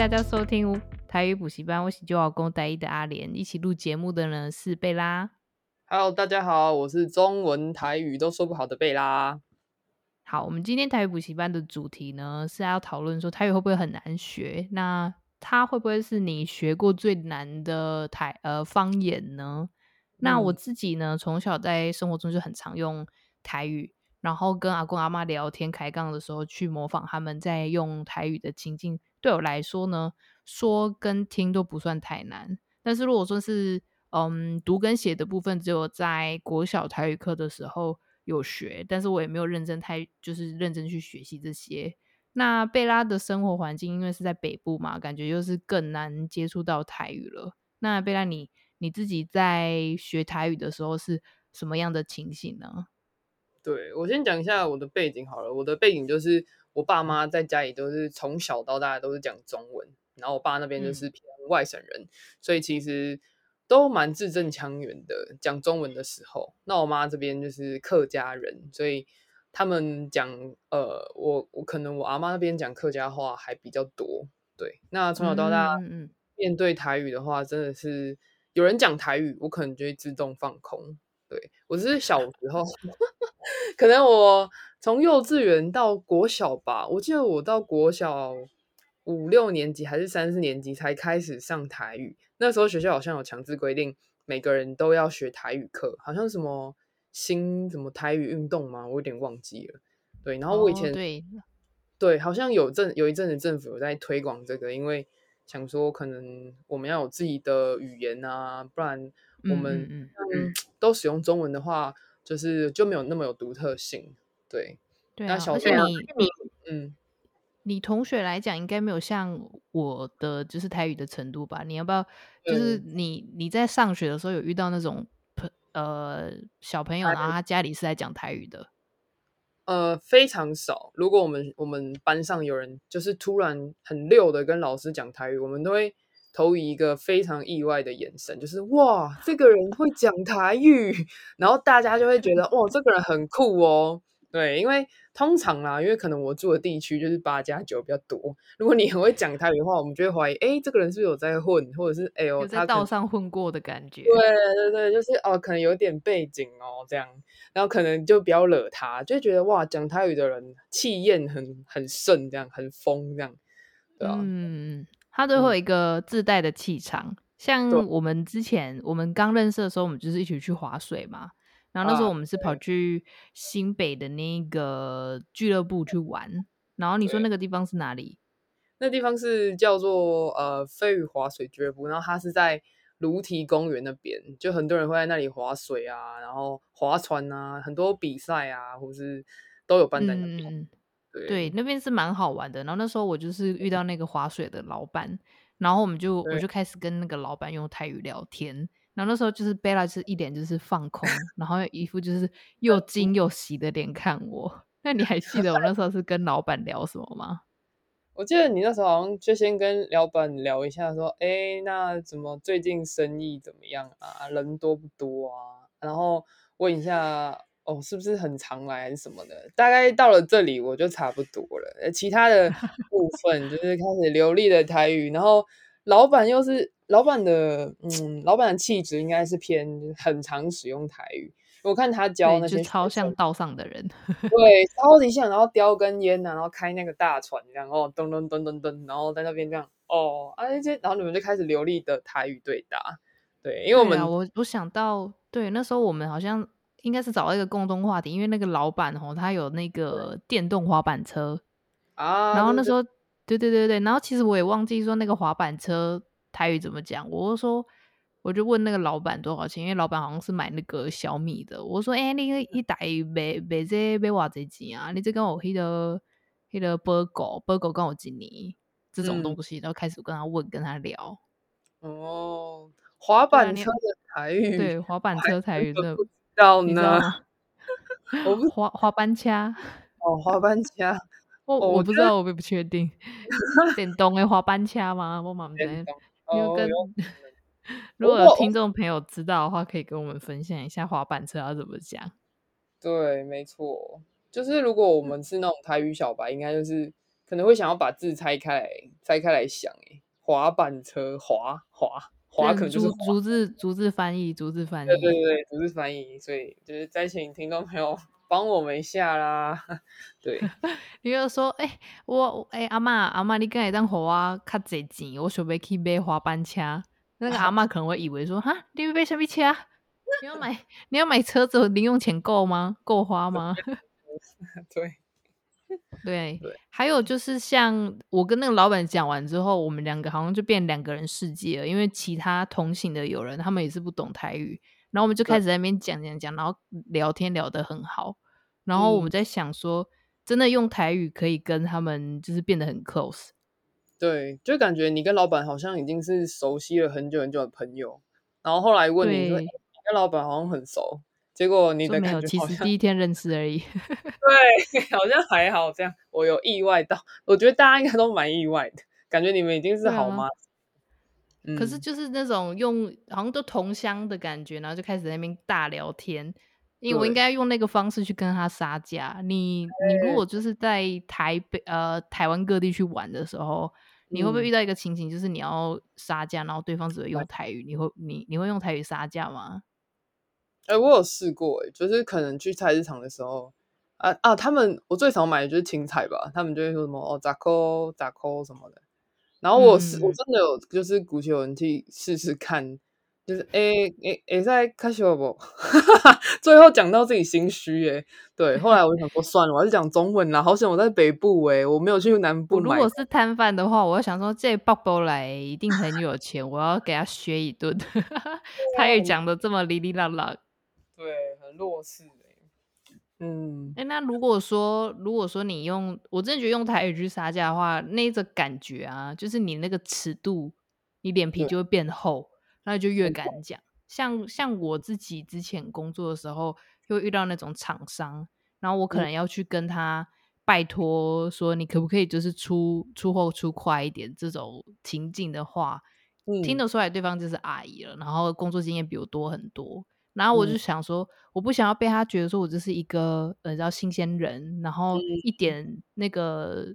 大家收听台语补习班，我是就老公带一的阿莲，一起录节目的呢是贝拉。Hello，大家好，我是中文台语都说不好的贝拉。好，我们今天台语补习班的主题呢是要讨论说台语会不会很难学？那它会不会是你学过最难的台呃方言呢？那我自己呢，从小在生活中就很常用台语，然后跟阿公阿妈聊天开杠的时候，去模仿他们在用台语的情境。对我来说呢，说跟听都不算太难。但是如果说是嗯读跟写的部分，只有在国小台语课的时候有学，但是我也没有认真太就是认真去学习这些。那贝拉的生活环境因为是在北部嘛，感觉就是更难接触到台语了。那贝拉你。你自己在学台语的时候是什么样的情形呢？对，我先讲一下我的背景好了。我的背景就是我爸妈在家里都是从小到大都是讲中文，然后我爸那边就是偏外省人，嗯、所以其实都蛮字正腔圆的讲中文的时候。那我妈这边就是客家人，所以他们讲呃，我我可能我阿妈那边讲客家话还比较多。对，那从小到大面对台语的话，真的是。有人讲台语，我可能就会自动放空。对，我只是小时候，可能我从幼稚园到国小吧，我记得我到国小五六年级还是三四年级才开始上台语。那时候学校好像有强制规定，每个人都要学台语课，好像什么新什么台语运动嘛，我有点忘记了。对，然后我以前、哦、对对，好像有阵有一阵子政府有在推广这个，因为。想说，可能我们要有自己的语言啊，不然我们嗯，嗯都使用中文的话，就是就没有那么有独特性。对，对啊。而且你你嗯，你同学来讲，应该没有像我的就是台语的程度吧？你要不要？就是你你在上学的时候有遇到那种朋呃小朋友，然后他家里是在讲台语的？呃，非常少。如果我们我们班上有人就是突然很溜的跟老师讲台语，我们都会投以一个非常意外的眼神，就是哇，这个人会讲台语，然后大家就会觉得哇，这个人很酷哦。对，因为通常啦，因为可能我住的地区就是八加九比较多。如果你很会讲台语的话，我们就会怀疑，哎，这个人是不是有在混，或者是哎呦，在道上混过的感觉。对对对，就是哦，可能有点背景哦，这样，然后可能就不要惹他，就觉得哇，讲台语的人气焰很很盛，这样很疯，这样，对啊，嗯，他都会有一个自带的气场。嗯、像我们之前我们刚认识的时候，我们就是一起去划水嘛。然后那时候我们是跑去新北的那个俱乐部去玩，啊、然后你说那个地方是哪里？那地方是叫做呃飞鱼划水俱乐部，然后它是在芦堤公园那边，就很多人会在那里划水啊，然后划船啊，很多比赛啊，或是都有办在那边。嗯、对，对，那边是蛮好玩的。然后那时候我就是遇到那个划水的老板，然后我们就我就开始跟那个老板用泰语聊天。然后那时候就是贝拉是一脸就是放空，然后一副就是又惊又喜的脸看我。那你还记得我那时候是跟老板聊什么吗？我记得你那时候好像就先跟老板聊一下，说：“哎，那怎么最近生意怎么样啊？人多不多啊？”然后问一下哦，是不是很常来还是什么的？大概到了这里我就差不多了。其他的部分就是开始流利的台语，然后老板又是。老板的嗯，老板的气质应该是偏很常使用台语。我看他教那些超像道上的人，对，超级像。然后叼根烟啊，然后开那个大船这样，哦，噔噔噔噔噔，然后在那边这样，哦，啊这些，然后你们就开始流利的台语对答。对，因为我们、啊、我我想到，对，那时候我们好像应该是找到一个共同话题，因为那个老板哦，他有那个电动滑板车啊，然后那时候，对对对对对对，然后其实我也忘记说那个滑板车。台语怎么讲？我就说，我就问那个老板多少钱，因为老板好像是买那个小米的。我说，哎、欸，那个一台买买这买偌这钱啊？你这跟我迄个迄个波狗波狗跟我几年这种东西，然后开始跟他问，跟他聊。哦，滑板车的台语，对，滑板车台语的，不知道呢。滑滑板车，哦，滑板车。我我不知道，我也不确定。电动的滑板车吗？我蛮不知道。因为跟 如果有听众朋友知道的话，可以跟我们分享一下滑板车要怎么讲。对，没错，就是如果我们是那种台语小白，应该就是可能会想要把字拆开来，拆开来想，哎，滑板车，滑滑滑，可能就是逐字逐字翻译，逐字翻译，对对对，逐字翻译，所以就是再请听众朋友帮我们一下啦，对，你就说，哎、欸，我，哎、欸，阿嬷，阿嬷，你刚才当给我较侪钱，我准备去买滑板车，那个阿嬷可能会以为说，哈，你要买什么车？你要买，你要买车子，零用钱够吗？够花吗？对。对，对，还有就是像我跟那个老板讲完之后，我们两个好像就变两个人世界了，因为其他同行的友人他们也是不懂台语，然后我们就开始在那边讲讲讲，然后聊天聊得很好，然后我们在想说，真的用台语可以跟他们就是变得很 close，对，就感觉你跟老板好像已经是熟悉了很久很久的朋友，然后后来问你说，欸，你跟老板好像很熟。结果你的感觉其实第一天认识而已。对，好像还好这样。我有意外到，我觉得大家应该都蛮意外的，感觉你们已经是好吗？嗯、可是就是那种用好像都同乡的感觉，然后就开始在那边大聊天。因为我应该用那个方式去跟他杀价。你你如果就是在台北呃台湾各地去玩的时候，你会不会遇到一个情形，就是你要杀价，然后对方只会用台语？你会你你会用台语杀价吗？哎、欸，我有试过，哎，就是可能去菜市场的时候，啊啊，他们我最常买的就是青菜吧，他们就会说什么哦，咋扣咋扣什么的，然后我是、嗯、我真的有就是鼓起勇气试试看，就是诶诶诶，在开始不？最后讲到自己心虚，哎，对，后来我就想说算了，我还是讲中文啦，好险我在北部，哎，我没有去南部。如果是摊贩的话，我会想说这宝宝来一定很有钱，我要给他削一顿，他也讲的这么哩哩啦啦。对，很弱势嗯，哎、欸，那如果说，如果说你用，我真的觉得用台语去杀价的话，那个感觉啊，就是你那个尺度，你脸皮就会变厚，那就越敢讲。像像我自己之前工作的时候，又遇到那种厂商，然后我可能要去跟他拜托说，你可不可以就是出出货出快一点这种情境的话，嗯，听得出来对方就是阿姨了，然后工作经验比我多很多。然后我就想说，我不想要被他觉得说我这是一个呃叫新鲜人，然后一点那个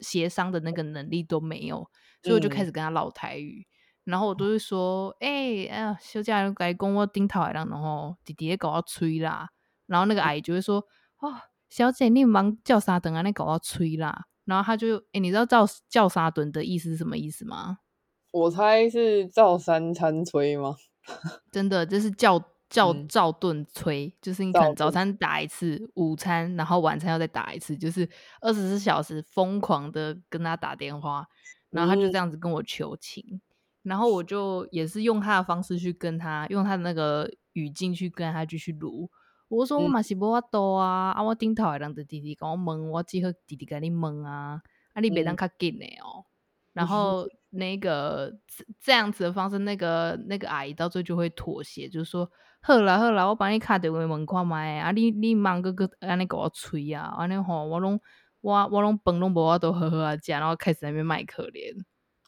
协商的那个能力都没有，所以我就开始跟他唠台语。然后我都会说，哎、欸，哎呀，休假该跟我顶头然后弟弟也搞我催啦。然后那个阿姨就会说，哦，小姐你忙叫啥等啊？你搞我催啦。然后他就，哎、欸，你知道叫叫啥顿的意思是什么意思吗？我猜是照三餐催吗？真的，这、就是叫。叫照顿催，嗯，就是你可能早餐打一次，午餐，然后晚餐要再打一次，就是二十四小时疯狂的跟他打电话，然后他就这样子跟我求情，嗯，然后我就也是用他的方式去跟他，用他的那个语境去跟他继续录。我说我嘛是无法度啊，嗯，啊我顶头的人的弟弟跟我问，我只好弟弟跟你问啊，啊你别当较紧的哦，然 后那个这样子的方式，那个那个阿姨到最后就会妥协，就是说。好啦好啦，我帮你卡电话问看麦啊！你你忙个个安尼给我催啊！安尼吼，我拢我我拢饭拢无我都好好啊食，然后开始在那边卖可怜。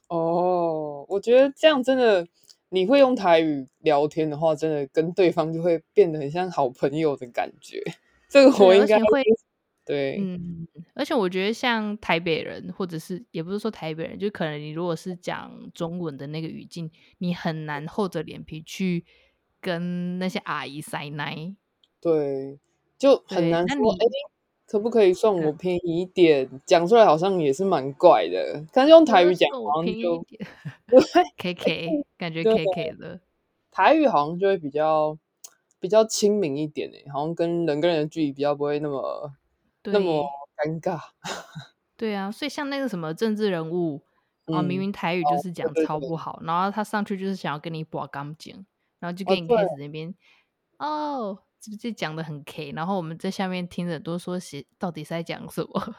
哦，我觉得这样真的，你会用台语聊天的话，真的跟对方就会变得很像好朋友的感觉。这个我应该会对，嗯，而且我觉得像台北人，或者是也不是说台北人，就可能你如果是讲中文的那个语境，你很难厚着脸皮去。跟那些阿姨塞奶，对，就很难说。哎、欸，可不可以算我便宜一点？讲出来好像也是蛮怪的。但是用台语讲，好像就对，K K，感觉 K K 的。台语好像就会比较比较亲民一点诶，好像跟人跟人的距离比较不会那么那么尴尬。对啊，所以像那个什么政治人物啊、嗯，明明台语就是讲超不好，哦、对对对，然后他上去就是想要跟你拔钢筋。然后就跟你开始那边哦，这这讲的很 K，然后我们在下面听着都说写到底是在讲什么？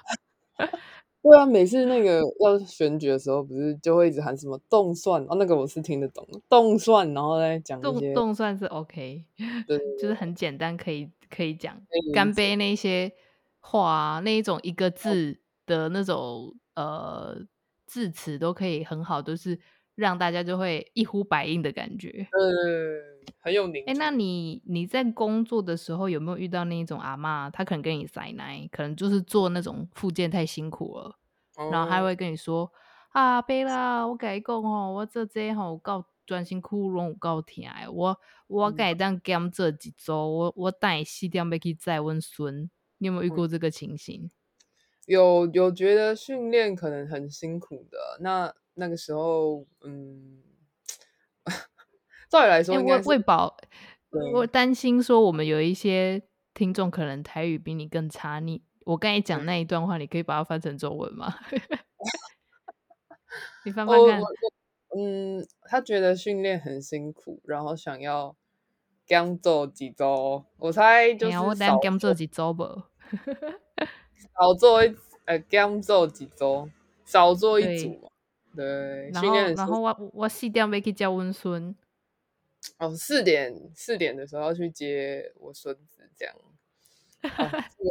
对啊，每次那个要选举的时候，不是就会一直喊什么动算哦，那个我是听得懂动算，然后再讲一些冻冻蒜是 OK，对，就是很简单，可以可以讲干杯那些话啊，那一种一个字的那种呃字词都可以很好，都是。让大家就会一呼百应的感觉，嗯，很有名。哎，那你你在工作的时候有没有遇到那一种阿嬷？她可能跟你塞奶，可能就是做那种复健太辛苦了，然后她会跟你说、哦、啊，贝拉，我跟你讲吼，我做这吼有够专心哭拢有够疼的，我我改当减做几周，我我带四点要去载温孙，你有没有遇过这个情形？嗯、有有觉得训练可能很辛苦的，那那个时候，嗯，照理来说应该，我喂饱，我担心说我们有一些听众可能台语比你更差，你。我刚才讲那一段话，你可以把它翻成中文吗？你翻翻看。嗯，他觉得训练很辛苦，然后想要刚做几周。我猜就是少。我等下减做几周吧。少做一呃，刚做几周，少做一组嘛。对。然后，然后我我四点要去接温孙。哦，四点四点的时候要去接我孙子，这样。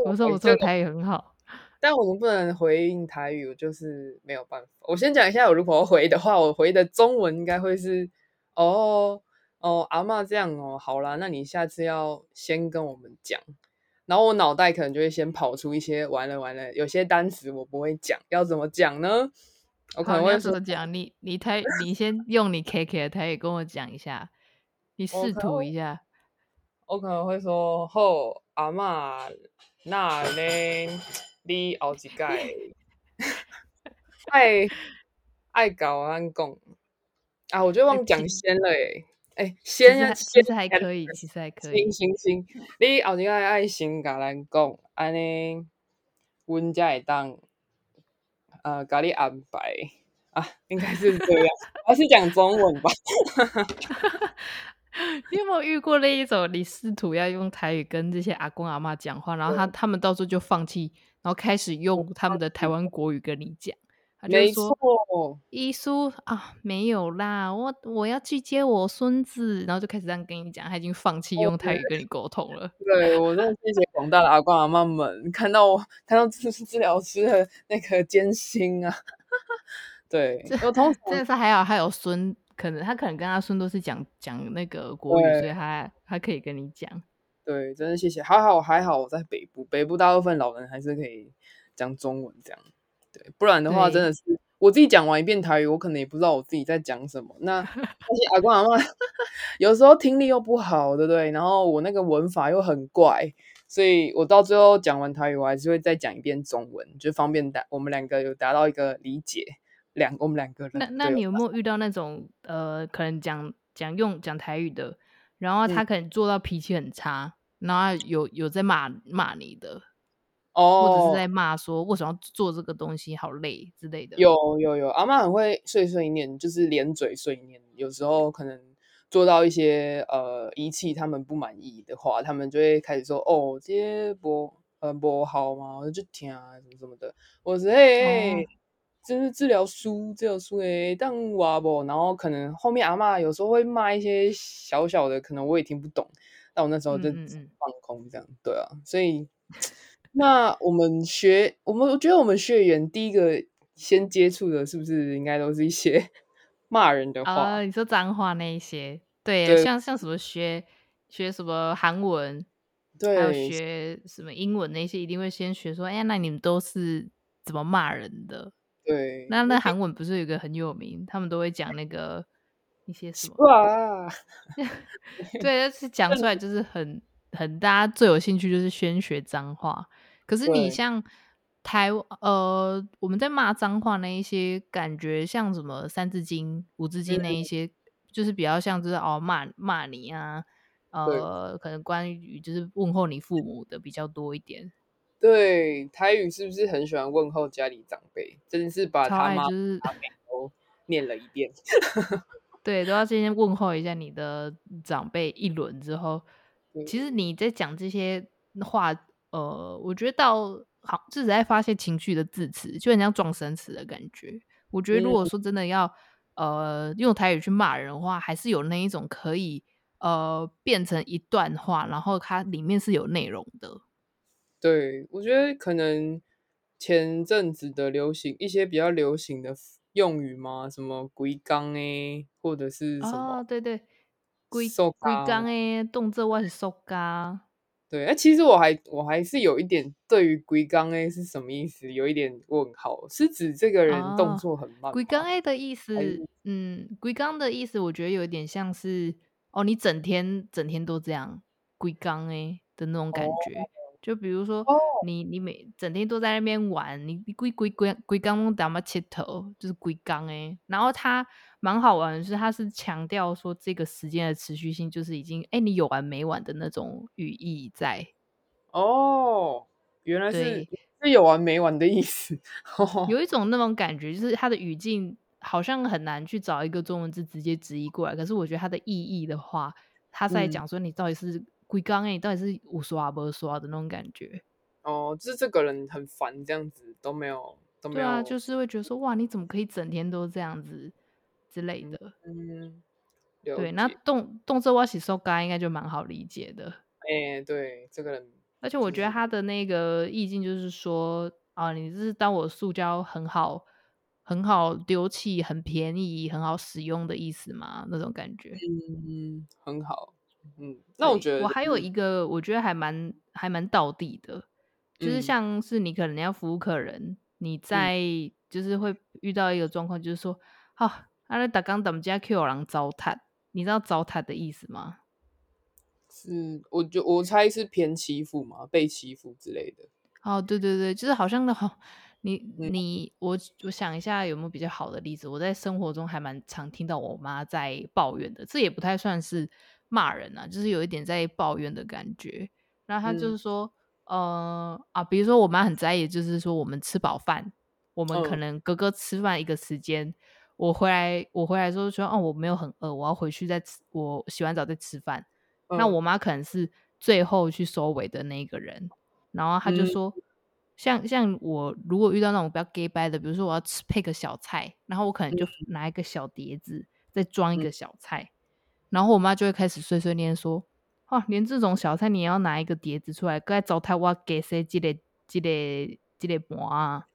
我说我说台语很好，但我们不能回应台语，我就是没有办法。我先讲一下，我如果要回的话，我回的中文应该会是哦哦，阿妈这样哦，好啦，那你下次要先跟我们讲。然后我脑袋可能就会先跑出一些，完了完了，有些单词我不会讲，要怎么讲呢？我可能会怎么讲？你你台你先用你 K K 的台语跟我讲一下，你试图一下。我可能会说后。阿嬷，那呢？你后一届爱爱搞咱讲啊！我就忘讲先了诶，哎，先呀，其实还可以，其实还可以。行行行，你后一届爱先甲咱讲，安尼，阮才会当呃，咖喱安排啊，应该是这样，还是讲中文吧。你有没有遇过那一种？你试图要用台语跟这些阿公阿妈讲话，然后他他们到时候就放弃，然后开始用他们的台湾国语跟你讲。他就说：“伊叔啊，没有啦，我我要去接我孙子。”然后就开始这样跟你讲，他已经放弃用泰语跟你沟通了。对，我真的谢谢广大的阿公阿妈们，看到我看到治治疗师的那个艰辛啊。对，我同时这是还好，还有孙。可能他可能跟他孙都是讲讲那个国语，所以他他可以跟你讲。对，真的谢谢，还好还好我在北部，北部大部分老人还是可以讲中文这样。对，不然的话真的是我自己讲完一遍台语，我可能也不知道我自己在讲什么。那 而且阿公阿妈 有时候听力又不好，对不对？然后我那个文法又很怪，所以我到最后讲完台语，我还是会再讲一遍中文，就方便达我们两个有达到一个理解。两我们两个人，那那你有没有遇到那种呃，可能讲讲用讲台语的，然后他可能做到脾气很差，嗯、然后有有在骂骂你的，哦，或者是在骂说为什么要做这个东西好累之类的。有有有，阿嬷很会碎碎念，就是连嘴碎念。有时候可能做到一些呃仪器他们不满意的话，他们就会开始说哦，这些不呃不好嘛，我就听啊什么什么的，我是嘿。哦这是治疗书，治疗书诶，当哇不，然后可能后面阿嬷有时候会骂一些小小的，可能我也听不懂，但我那时候就放空这样，嗯嗯对啊，所以那我们学，我们我觉得我们学员第一个先接触的，是不是应该都是一些 骂人的话？啊、你说脏话那一些，对，对像像什么学学什么韩文，对，还有学什么英文那些，一定会先学说，哎呀，那你们都是怎么骂人的？对，那那韩文不是有一个很有名，他们都会讲那个一些什么？哇，对，但是讲出来就是很很大家最有兴趣就是先学脏话。可是你像台呃，我们在骂脏话那一些，感觉像什么三字经、五字经那一些，就是比较像就是哦骂骂你啊，呃，可能关于就是问候你父母的比较多一点。对，台语是不是很喜欢问候家里长辈？真的是把他妈就是 都念了一遍。对，都要先问候一下你的长辈一轮之后，其实你在讲这些话，呃，我觉得到好自己在发泄情绪的字词，就很像撞生词的感觉。我觉得如果说真的要、嗯、呃用台语去骂人的话，还是有那一种可以呃变成一段话，然后它里面是有内容的。对，我觉得可能前阵子的流行一些比较流行的用语嘛，什么“龟缸”诶，或者是什么？哦，对对，龟龟缸诶，动作我是说嘎。对，哎，其实我还我还是有一点对于“龟刚 A” 是什么意思有一点问号，是指这个人动作很慢。龟刚 A 的意思，嗯，龟刚的意思，我觉得有点像是哦，你整天整天都这样龟刚 A 的那种感觉。哦就比如说，你你每整天都在那边玩，你你龟龟龟龟刚打嘛切头，就是龟刚哎。然后他蛮好玩的是，他是强调说这个时间的持续性，就是已经哎、欸、你有完没完的那种语义在。哦，原来是是有完没完的意思。有一种那种感觉，就是他的语境好像很难去找一个中文字直接直译过来。可是我觉得他的意义的话，他在讲说你到底是。规刚哎，到底是有刷没刷的那种感觉哦，就是这个人很烦，这样子都没有都没有。对啊，就是会觉得说哇，你怎么可以整天都这样子之类的。嗯，对，那动动作我洗手干应该就蛮好理解的。哎、欸，对，这个人，而且我觉得他的那个意境就是说啊，你是当我塑胶很好很好丢弃，很便宜，很好使用的意思吗？那种感觉，嗯，很好。嗯，那我觉得、我还有一个，我觉得还蛮还蛮道地的，嗯、就是像是你可能要服务客人，你在就是会遇到一个状况，就是说，好、嗯，阿拉打刚等家 Q 狼糟蹋，你知道糟蹋的意思吗？是，我就我猜是偏欺负嘛，被欺负之类的。哦，对对对，就是好像的好，你你我我想一下有没有比较好的例子？我在生活中还蛮常听到我妈在抱怨的，这也不太算是。骂人啊，就是有一点在抱怨的感觉。然后他就是说，嗯、呃啊，比如说我妈很在意，就是说我们吃饱饭，我们可能哥哥吃饭一个时间，嗯、我回来我回来之后说，哦，我没有很饿，我要回去再吃，我洗完澡再吃饭。嗯、那我妈可能是最后去收尾的那个人。然后他就说，嗯、像像我如果遇到那种比较 gay 掰的，比如说我要吃配个小菜，然后我可能就拿一个小碟子再装一个小菜。嗯然后我妈就会开始碎碎念说：“哦，连这种小菜你也要拿一个碟子出来，该糟蹋我给谁积累积累积累膜啊？”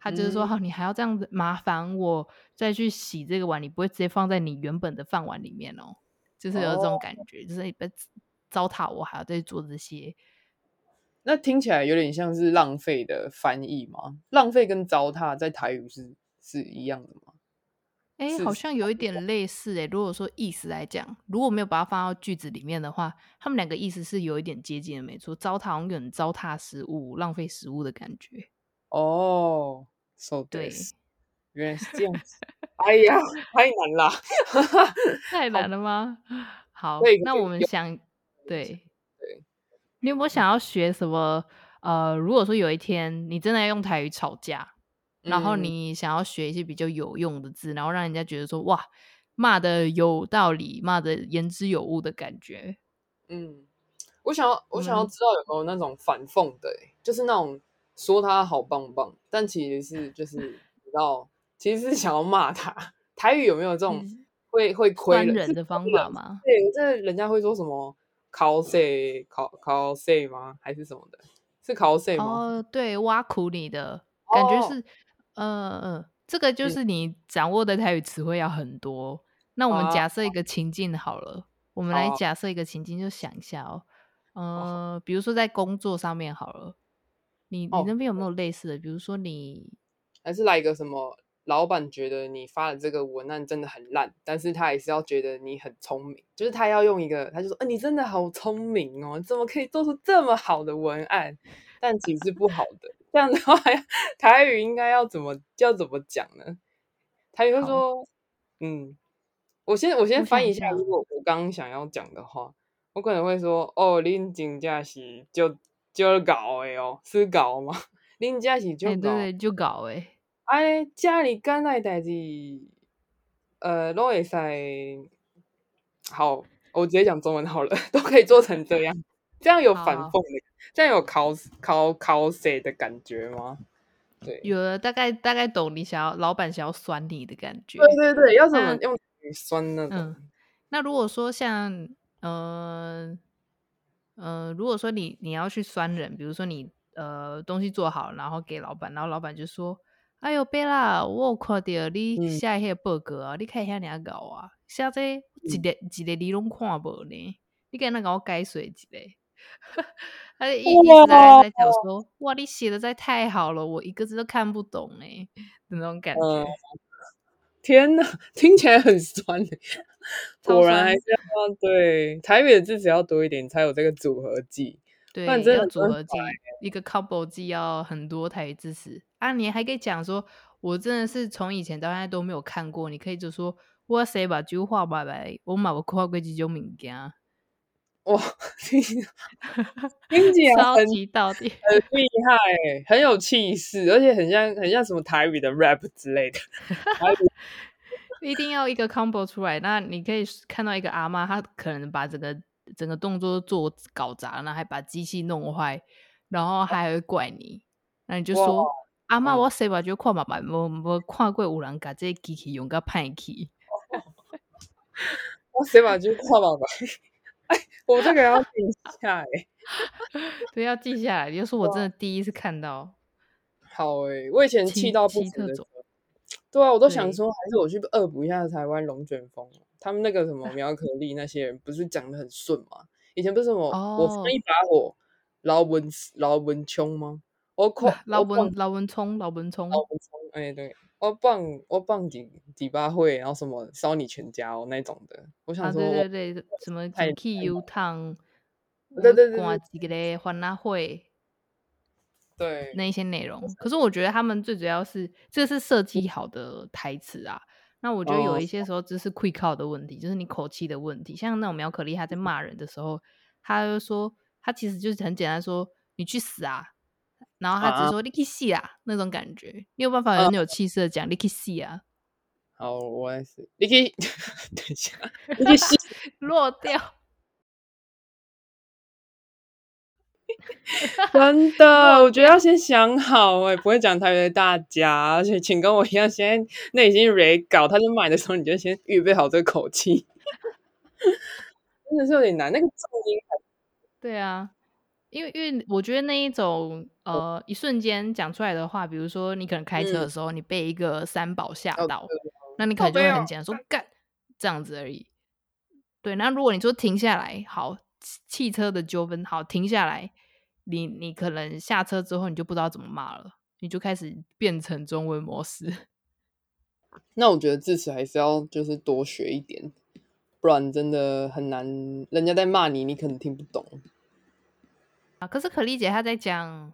她就是说：“好、你还要这样子麻烦我再去洗这个碗，你不会直接放在你原本的饭碗里面哦？”就是有这种感觉，哦、就是你被糟蹋我，还要再做这些。那听起来有点像是浪费的翻译吗？浪费跟糟蹋在台语是是一样的吗？哎，好像有一点类似哎。如果说意思来讲，如果没有把它放到句子里面的话，他们两个意思是有一点接近的，没错。糟蹋，有点糟蹋食物、浪费食物的感觉。哦，so 对，原来是这样子。哎呀，太难了，太难了吗？好，那我们想，对对，你有没有想要学什么？呃，如果说有一天你真的要用台语吵架。然后你想要学一些比较有用的字，嗯、然后让人家觉得说哇，骂的有道理，骂的言之有物的感觉。嗯，我想要，我想要知道有没有那种反讽的、就是那种说他好棒棒，但其实是就 是你知道，其实是想要骂他。台语有没有这种会、嗯、会亏人，人的方法吗？对，这人家会说什么考谁考考谁吗？还是什么的？是考谁吗？哦，对，挖苦你的感觉是。哦嗯嗯，这个就是你掌握的台语词汇要很多。嗯、那我们假设一个情境好了，啊、我们来假设一个情境，就想一下哦。嗯、呃，比如说在工作上面好了，你你那边有没有类似的？比如说你还是来一个什么？老板觉得你发的这个文案真的很烂，但是他还是要觉得你很聪明，就是他要用一个，他就说，哎、呃，你真的好聪明哦，怎么可以做出这么好的文案？但其实是不好的。这样的话，台语应该要怎么要怎么讲呢？台语会说，嗯，我先我先翻译一下。如果我刚刚想要讲的话，我可能会说，哦，恁真正是就就搞的哦，是搞吗？恁真是就搞，对对，就搞诶。哎，家里干那代志，呃，都会使。好，我直接讲中文好了，都可以做成这样，这样有反讽的。这样有 cos cos 的感觉吗？对，有了，大概大概懂你想要老板想要酸你的感觉。对对对，要怎么用酸那种？嗯，那如果说像，嗯、呃、嗯、呃，如果说你你要去酸人，比如说你呃东西做好，然后给老板，然后老板就说：“哎呦，贝拉，我有看到你写那个报告啊，嗯、你看一下你搞啊，写这一个一个你拢看无呢？你给那给我改水一个。” 他一一直在在讲说，哇，你写的在太好了，我一个字都看不懂哎，那种感觉。嗯、天哪，听起来很酸，果然还是要对台语的字词要多一点，才有这个组合技。对，要组合技，一个 couple 技要很多台语字词啊！你还可以讲说，我真的是从以前到现在都没有看过。你可以就说，我谁把句话拜拜，我买不跨过这种物件。哇，听起来超级到底，很厉害，很有气势，而且很像很像什么台语的 rap 之类的。一定要一个 combo 出来，那你可以看到一个阿妈，她可能把整个。整个动作做搞砸，然后还把机器弄坏，然后还会怪你，那你就说阿妈，我谁把就跨嘛吧，我我看过有人把这机器用个派去，我谁把就跨嘛吧，哎，我这个要记下来，对，要记下来。你就说我真的第一次看到，好哎，我以前气到不行的对啊，我都想说，还是我去恶补一下台湾龙卷风。他们那个什么苗 可丽那些人不是讲的很顺吗？以前不是什么、oh. 我放一把火，老文老文冲吗？我靠，老文老文冲老文冲，老文冲哎对，我棒我棒几几把会，然后什么烧你全家哦那种的。我想说，对对对，什么汽油烫，对对对，挂几个嘞，欢乐会，对那一些内容。可是我觉得他们最主要是这是设计好的台词啊。那我觉得有一些时候只是会靠的问题，oh. 就是你口气的问题。像那种苗可丽，她在骂人的时候，她就说她其实就是很简单说你去死啊，然后他只是说、uh. 你去死啊那种感觉。你有办法很有气势的讲、uh. 你去死啊？好，我也是。你去 等一下，你去死 落掉。真的，我觉得要先想好，我也不会讲台语的大家，而且请跟我一样，先内心 re 稿，他就买的时候，你就先预备好这个口气，真的是有点难。那个重音，对啊，因为因为我觉得那一种呃，一瞬间讲出来的话，比如说你可能开车的时候，嗯、你被一个三宝吓到，哦、那你可能就会很简单说干这样子而已。对，那如果你说停下来，好，汽车的纠纷，好，停下来。你你可能下车之后，你就不知道怎么骂了，你就开始变成中文模式。那我觉得字词还是要就是多学一点，不然真的很难。人家在骂你，你可能听不懂啊。可是可丽姐她在讲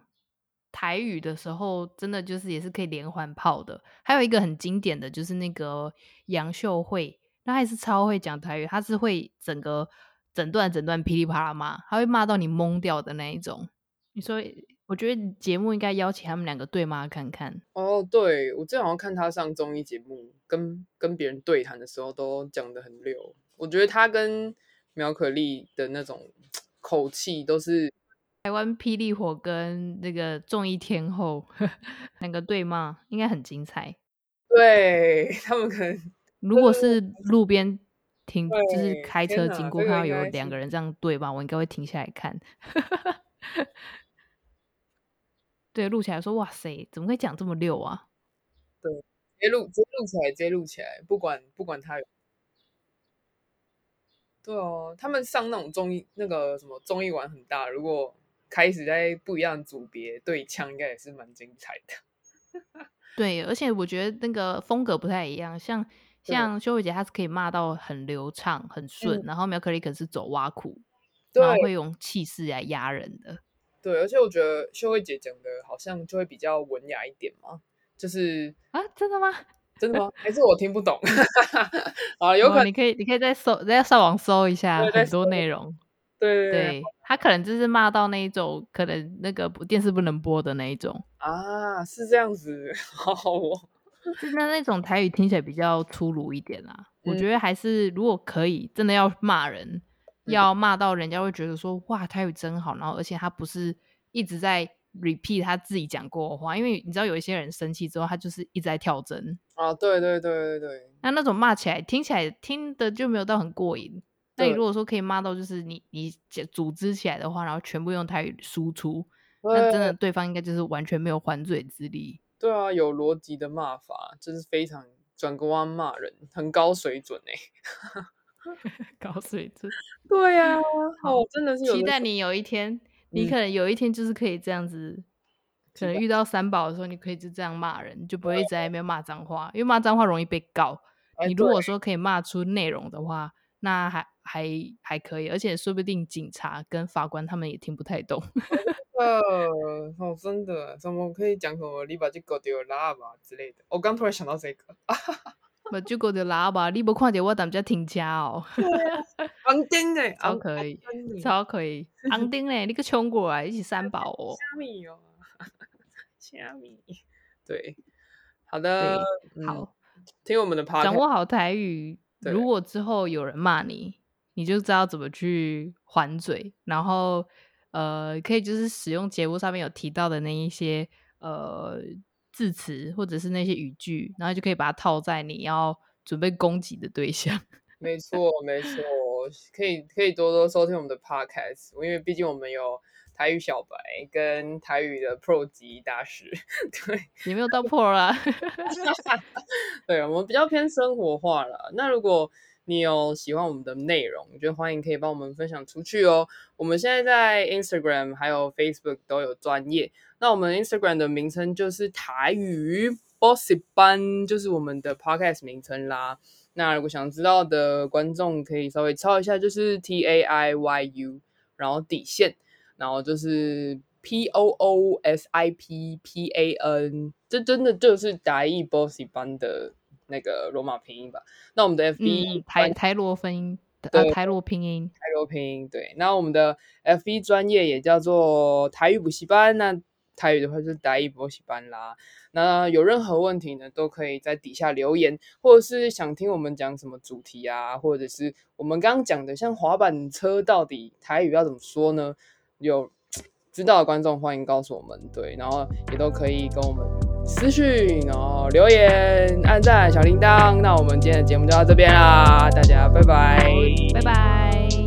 台语的时候，真的就是也是可以连环炮的。还有一个很经典的就是那个杨秀慧，她也是超会讲台语，她是会整个整段整段噼里啪啦骂，她会骂到你懵掉的那一种。你说我觉得节目应该邀请他们两个对骂看看。哦，对，我最好像看他上综艺节目，跟跟别人对谈的时候都讲得很溜。我觉得他跟苗可丽的那种口气都是台湾霹雳火跟那个综艺天后 那个对骂，应该很精彩。对，他们可能如果是 路边停，就是开车经过看到有两个人这样对骂，我应该会停下来看。对，录起来说哇塞，怎么会讲这么溜啊？对，直接录，直接录起来，直接录起来，不管不管他有。对哦，他们上那种综艺，那个什么综艺玩很大，如果开始在不一样的组别对枪，应该也是蛮精彩的。对，而且我觉得那个风格不太一样，像像秀慧姐，她是可以骂到很流畅、很顺，嗯、然后苗可丽可是走挖苦。然后会用气势来压人的，对，而且我觉得秀慧姐讲的好像就会比较文雅一点嘛，就是啊，真的吗？真的吗？还是我听不懂？啊，有可能、哦、你可以，你可以再搜，再上网搜一下很多内容。对对，对，对，他可能就是骂到那一种，可能那个电视不能播的那一种啊，是这样子，好好哦。是那那种台语听起来比较粗鲁一点啦，嗯、我觉得还是如果可以，真的要骂人。要骂到人家会觉得说哇，台语真好，然后而且他不是一直在 repeat 他自己讲过的话，因为你知道有一些人生气之后，他就是一直在跳针啊，对对对对对，那那种骂起来听起来听的就没有到很过瘾。那你如果说可以骂到就是你你组织起来的话，然后全部用台语输出，那真的对方应该就是完全没有还嘴之力。对啊，有逻辑的骂法，就是非常转个弯骂人，很高水准哎、欸。高水准。对呀、啊，好，真的是有期待你有一天，你可能有一天就是可以这样子，嗯、可能遇到三宝的时候，你可以就这样骂人，就不会一直在那边骂脏话，因为骂脏话容易被告。你如果说可以骂出内容的话，那还还还可以，而且说不定警察跟法官他们也听不太懂。呃，好，真的，怎么可以讲什么你把这狗丢拉吧之类的？我刚突然想到这个，把这狗丢拉吧，你不看见我当家停车哦？昂丁诶，超可以，超可以，昂丁诶，你个冲过来一起三宝哦。虾米哦，虾米，对，好的，好。听我们的 podcast，掌握好台语。如果之后有人骂你，你就知道怎么去还嘴。然后，呃，可以就是使用节目上面有提到的那一些呃字词，或者是那些语句，然后就可以把它套在你要准备攻击的对象。没错，没错，可以可以多多收听我们的 podcast，因为毕竟我们有。台语小白跟台语的 Pro 级大师，对，你没有到 Pro 啦。对，我们比较偏生活化了。那如果你有喜欢我们的内容，我觉得欢迎可以帮我们分享出去哦。我们现在在 Instagram 还有 Facebook 都有专业。那我们 Instagram 的名称就是台语 Bossy 班，就是我们的 Podcast 名称啦。那如果想知道的观众可以稍微抄一下，就是 T A I Y U，然后底线。然后就是 P O O S I P P A N，这真的就是台语 Bossy 班的那个罗马拼音吧？那我们的 F B、嗯、台台罗分音，呃，台罗拼音，台罗拼音，对。那我们的 F B 专业也叫做台语补习班，那台语的话就是台语补习班啦。那有任何问题呢，都可以在底下留言，或者是想听我们讲什么主题啊，或者是我们刚刚讲的像滑板车，到底台语要怎么说呢？有知道的观众欢迎告诉我们，对，然后也都可以跟我们私讯，然后留言、按赞、小铃铛。那我们今天的节目就到这边啦，大家拜拜，拜拜。